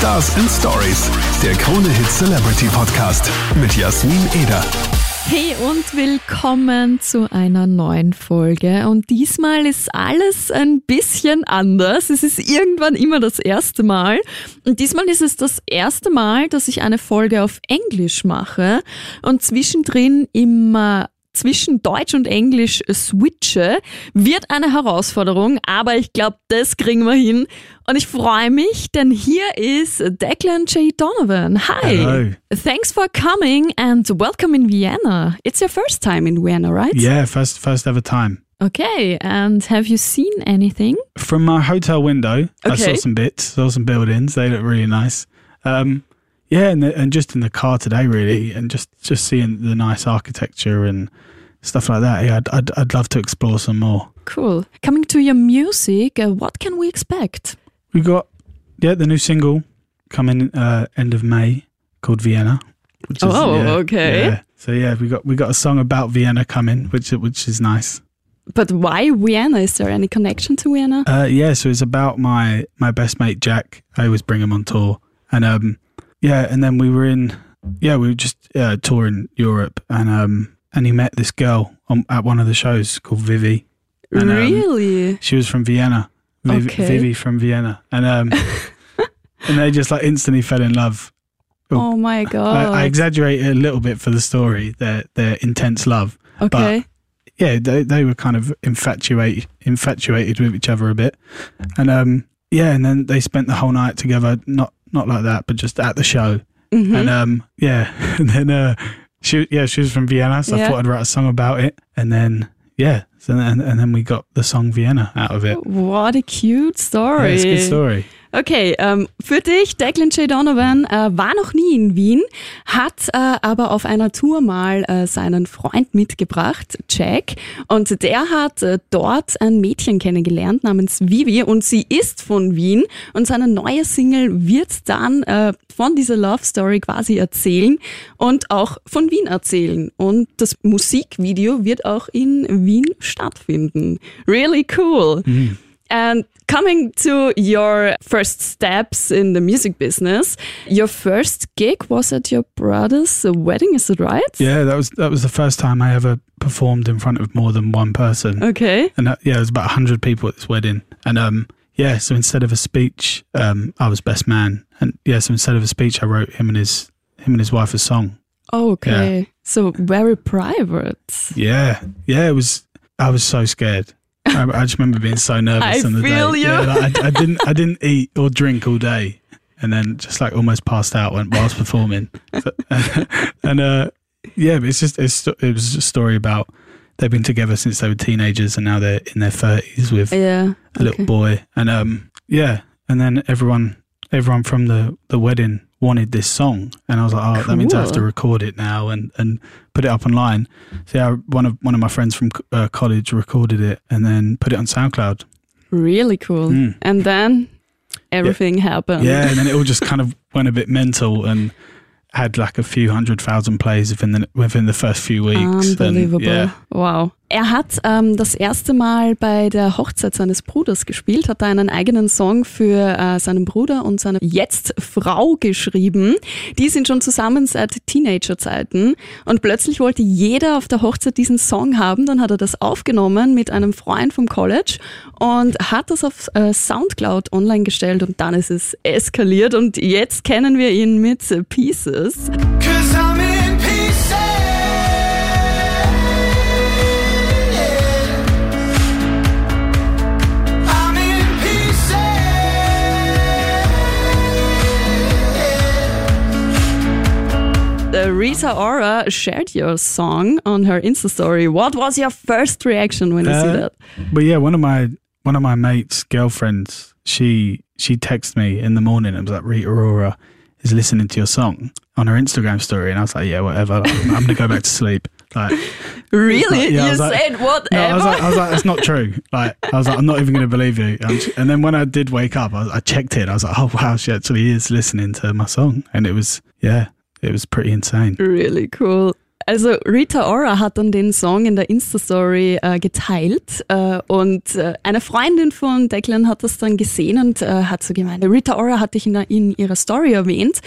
Stars and Stories, der Krone Hit Celebrity Podcast mit Jasmin Eder. Hey und willkommen zu einer neuen Folge. Und diesmal ist alles ein bisschen anders. Es ist irgendwann immer das erste Mal. Und diesmal ist es das erste Mal, dass ich eine Folge auf Englisch mache und zwischendrin immer zwischen Deutsch und Englisch switche, wird eine Herausforderung, aber ich glaube, das kriegen wir hin. Und ich freue mich, denn hier ist Declan J. Donovan. Hi. Hello. Thanks for coming and welcome in Vienna. It's your first time in Vienna, right? Yeah, first first ever time. Okay, and have you seen anything? From my hotel window, I Okay. saw some bits, saw some buildings. They look really nice. Um, yeah, and, the, and just in the car today, really, and just just seeing the nice architecture and stuff like that. Yeah, I'd I'd, I'd love to explore some more. Cool. Coming to your music, uh, what can we expect? We got yeah the new single coming uh, end of May called Vienna. Which Oh, yeah, okay. Yeah. So yeah, we got we got a song about Vienna coming, which which is nice. But why Vienna? Is there any connection to Vienna? Uh, yeah, so it's about my my best mate Jack. I always bring him on tour, and um, yeah, and then we were in, yeah, we were just uh, touring Europe, and um, and he met this girl on, at one of the shows called Vivi. and, um, really? She was from Vienna. Vivi, Okay. Vivi from Vienna, and um, and they just like instantly fell in love. Oh my god. I, I exaggerate a little bit for the story, their their intense love. okay. yeah, they they were kind of infatuated infatuated with each other a bit, and um yeah, and then they spent the whole night together. Not not like that, but just at the show, Mhm. and um yeah, and then uh she yeah she was from Vienna, so Yeah. I thought I'd write a song about it, and then yeah, so then and then we got the song Vienna out of it. What a cute Yeah, story. it's a good story. Okay, ähm, für dich, Declan J. Donovan, äh, war noch nie in Wien, hat äh, aber auf einer Tour mal äh, seinen Freund mitgebracht, Jack, und der hat äh, dort ein Mädchen kennengelernt namens Vivi und sie ist von Wien und seine neue Single wird dann äh, von dieser Love Story quasi erzählen und auch von Wien erzählen und das Musikvideo wird auch in Wien stattfinden. Really cool. And coming to your first steps in the music business, your first gig was at your brother's wedding, is it right? Yeah, that was that was the first time I ever performed in front of more than one person. Okay. and that, yeah, there was about hundred people at this wedding, and um, yeah, so instead of a speech, um, I was best man, and yeah, so instead of a speech, I wrote him and his him and his wife a song. Oh, okay. So very private. Yeah, yeah, it was. I was so scared. I, I just remember being so nervous I on the feel day. you. Yeah, like, I, I didn't, I didn't eat or drink all day, and then just like almost passed out when whilst performing. So- and uh, yeah, but it's just it's, it was a story about they've been together since they were teenagers, and now they're in their thirties with Yeah. a little boy and um yeah and then everyone everyone from the the wedding wanted this song and i was like oh that means i have to record it now and and put it up online so yeah one of one of my friends from uh, college recorded it and then put it on soundcloud Really cool. Mm. And then everything happened. yeah and then it all just kind of went a bit mental and had like a few hundred thousand plays within the within the first few weeks and Unbelievable. yeah Wow. Er hat ähm, das erste Mal bei der Hochzeit seines Bruders gespielt, hat da einen eigenen Song für äh, seinen Bruder und seine jetzt Frau geschrieben. Die sind schon zusammen seit Teenagerzeiten und plötzlich wollte jeder auf der Hochzeit diesen Song haben. Dann hat er das aufgenommen mit einem Freund vom College und hat das auf äh, Soundcloud online gestellt und dann ist es eskaliert und jetzt kennen wir ihn mit pieces. Rita Ora shared your song on her Insta story. What was your first reaction when you see Uh, that? But yeah, one of my one of my mates' girlfriends, she she texted me in the morning and was like, Rita Ora is listening to your song on her Instagram story, and I was like, yeah, whatever. I'm, I'm gonna go back to sleep. Like, Really? yeah, you like- said whatever? no, I was like, I was like, that's not true. Like, I was like, I'm not even gonna believe you. And, and then when I did wake up, I, was, I checked it. I was like, oh wow, she actually is listening to my song, and it was yeah, it was pretty insane. really cool. Also Rita Ora hat dann den Song in der Insta-Story äh, geteilt äh, und äh, eine Freundin von Declan hat das dann gesehen und äh, hat so gemeint, Rita Ora hat dich in, der, in ihrer Story erwähnt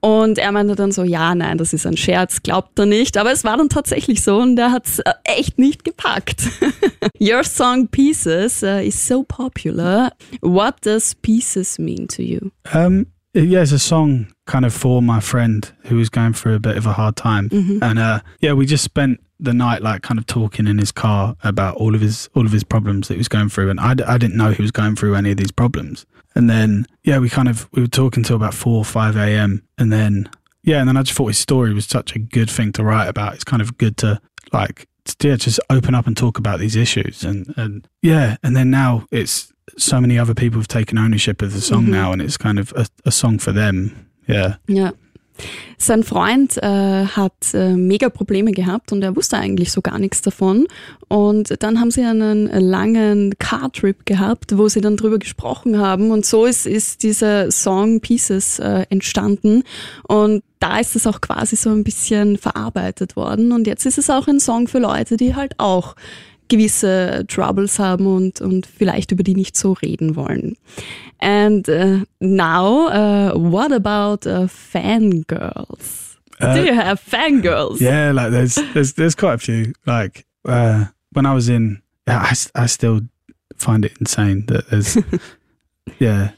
und er meinte dann so, ja, nein, das ist ein Scherz, glaubt er nicht. Aber es war dann tatsächlich so und er hat es äh, echt nicht gepackt. Your song Pieces uh, is so popular. What does Pieces mean to you? Um, yeah, it's a song kind of for my friend who was going through a bit of a hard time, and uh, yeah, we just spent the night like kind of talking in his car about all of his all of his problems that he was going through, and I, d- I didn't know he was going through any of these problems. And then yeah, we kind of we were talking till about four or five a.m. and then yeah, and then I just thought his story was such a good thing to write about. It's kind of good to like yeah, just open up and talk about these issues and and yeah, and then now it's so many other people have taken ownership of the song now, and it's kind of a, a song for them. Yeah. Ja. Sein Freund äh, hat äh, mega Probleme gehabt und er wusste eigentlich so gar nichts davon. Und dann haben sie einen langen Car-Trip gehabt, wo sie dann drüber gesprochen haben. Und so ist, ist dieser Song Pieces äh, entstanden. Und da ist es auch quasi so ein bisschen verarbeitet worden. Und jetzt ist es auch ein Song für Leute, die halt auch gewisse Troubles haben und, und vielleicht über die nicht so reden wollen. And uh, now, uh, what about uh, fangirls? Do you have fangirls? Yeah, like there's there's there's quite a few. Like uh, when I was in, I, I still find it insane that there's yeah,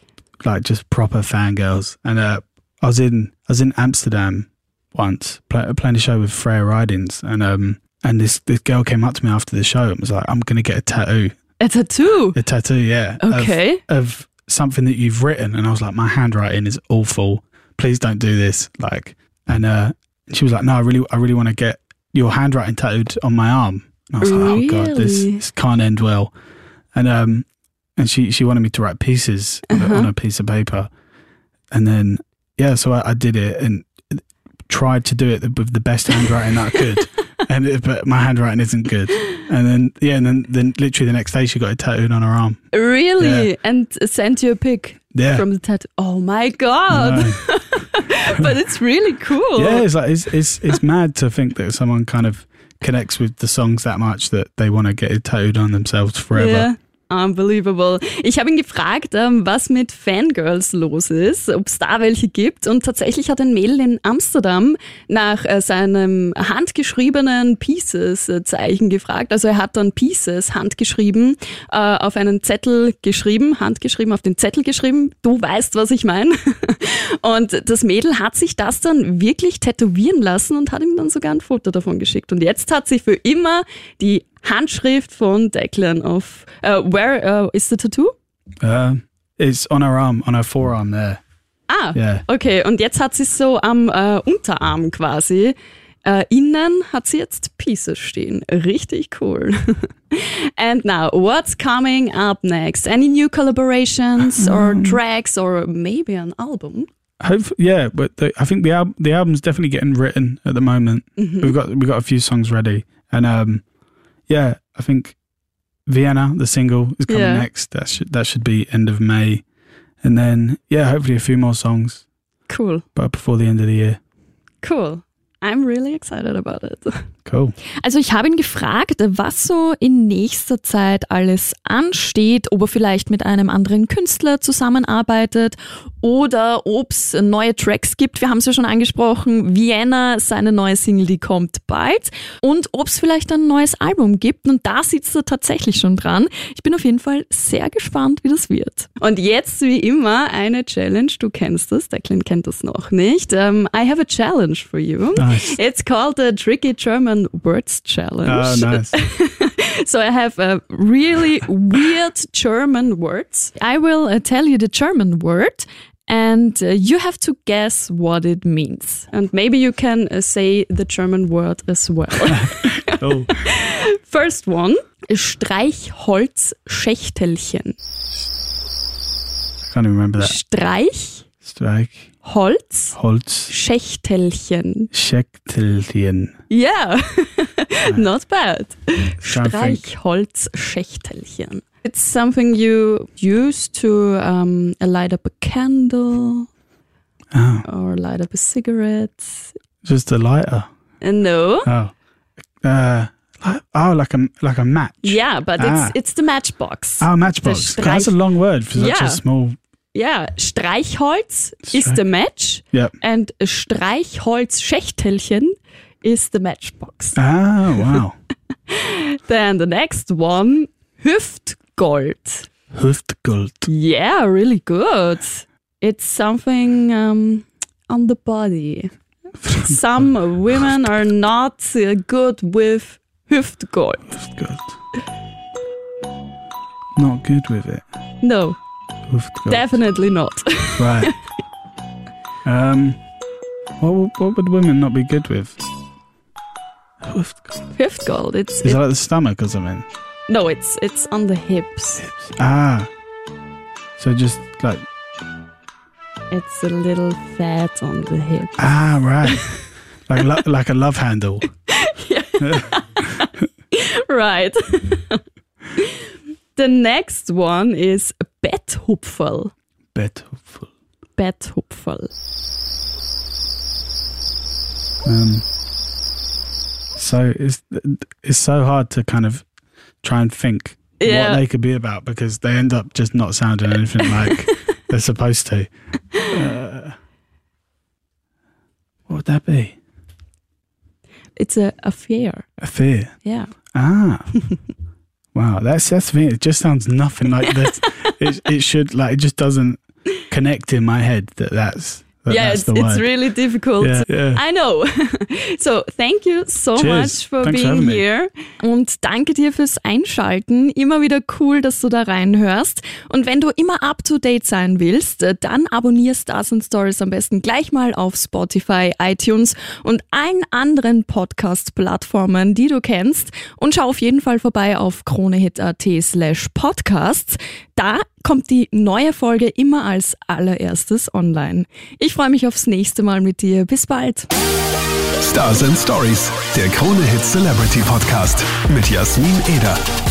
like just proper fangirls. And uh, I was in I was in Amsterdam once play, playing a show with Freya Ridings, and um and this this girl came up to me after the show and was like, "I'm gonna get a tattoo, A tattoo. a tattoo, yeah, Okay. of something that you've written." And I was like, "My handwriting is awful. Please don't do this." Like, and uh, she was like, "No, I really, I really want to get your handwriting tattooed on my arm." And I was like, "Oh god, this, this can't end well." And um, and she she wanted me to write pieces on, a, on a piece of paper, and then yeah, so I, I did it and tried to do it with the best handwriting that I could. And it, but my handwriting isn't good, and then yeah, and then then literally the next day she got it tattooed on her arm. Really? Yeah. And sent you a pic Yeah, from the tattoo. Oh my god! but it's really cool. Yeah, it's like it's it's it's mad to think that someone kind of connects with the songs that much that they want to get it tattooed on themselves forever. Ja, unbelievable. Ich habe ihn gefragt, ähm, was mit Fangirls los ist, ob es da welche gibt. Und tatsächlich hat ein Mädel in Amsterdam nach äh, seinem handgeschriebenen Pieces-Zeichen gefragt. Also er hat dann Pieces handgeschrieben, äh, auf einen Zettel geschrieben, handgeschrieben, auf den Zettel geschrieben. Du weißt, was ich meine. Und das Mädel hat sich das dann wirklich tätowieren lassen und hat ihm dann sogar ein Foto davon geschickt. Und jetzt hat sie für immer die Handschrift von Declan auf. Uh, where uh, is the tattoo? Uh, it's on her arm, on her forearm there. Ah, Yeah. okay. Und jetzt hat sie es so am äh, Unterarm quasi. Äh, innen hat sie jetzt Pieces stehen. Richtig cool. And now, what's coming up next? Any new collaborations or tracks or maybe an album? Hope, yeah, but the, I think the al- the album's definitely getting written at the moment. We've got we've got a few songs ready, and um, yeah, I think Vienna, the single, is coming Yeah. next. That should that should be end of May, and then yeah, hopefully a few more songs, Cool, but before the end of the year. cool. I'm really excited about it. Cool. Also ich habe ihn gefragt, was so in nächster Zeit alles ansteht, ob er vielleicht mit einem anderen Künstler zusammenarbeitet oder ob es neue Tracks gibt. Wir haben es ja schon angesprochen, Vienna, seine neue Single, die kommt bald. Und ob es vielleicht ein neues Album gibt. Und da sitzt er tatsächlich schon dran. Ich bin auf jeden Fall sehr gespannt, wie das wird. Und jetzt wie immer eine Challenge. Du kennst das, Declan kennt das noch nicht. Um, I have a challenge for you. Nice. It's called the Tricky German Words Challenge. Oh, nice. So I have uh, really weird German words. I will uh, tell you the German word. And uh, you have to guess what it means. And maybe you can uh, say the German word as well. cool. First one, Streichholzschächtelchen. I can't remember that. Streichholzschächtelchen. Strike, Holz, Schächtelchen. Schächtelchen. Yeah, not bad. Think. Streichholzschächtelchen. It's something you use to um, light up a candle Oh, or light up a cigarette. just a lighter. No. Oh, uh, like, oh, like a like a match. Yeah, but Ah. it's it's the matchbox. Oh, matchbox. That's a long word for such Yeah. a small. Yeah, Streichholz is Streich- the match Yep. and Streichholz-Schächtelchen is the matchbox. Ah, wow. Then the next one, Hüftgold. Hüftgold. Yeah, really good. It's something um, on the body. Some women are not uh, good with Hüftgold. Hüftgold. Not good with it. No, Hüftgold. definitely not. Right. um, what, would- what would women not be good with? Hüftgold. Hüftgold. It's Is it, it like the stomach or something? no, it's it's on the hips. hips. Ah. So just like It's a little fat on the hip. ah right, like lo- like a love handle. right. the next one is Betthupferl. Betthupferl. Betthupferl. Um. So it's it's so hard to kind of try and think Yeah. what they could be about because they end up just not sounding anything like they're supposed to. Uh, what would that be? It's a a fear. A fear. Yeah. Ah. wow, that's that's the thing. It just sounds nothing like that. it it should like it just doesn't connect in my head that that's that yeah, it's, it's really difficult. Yeah, yeah. I know. so, thank you so Cheers. much for Thanks for being me. here. Und danke dir fürs Einschalten. Immer wieder cool, dass du da reinhörst. Und wenn du immer up to date sein willst, äh, dann abonnier Stars and Stories am besten gleich mal auf Spotify, iTunes und allen anderen Podcast-Plattformen, die du kennst. Und schau auf jeden Fall vorbei auf kronehit.at slash podcasts. Da kommt die neue Folge immer als allererstes online. Ich freue mich aufs nächste Mal mit dir. Bis bald. Stars and Stories, der Krone Hit Celebrity Podcast mit Jasmin Eder.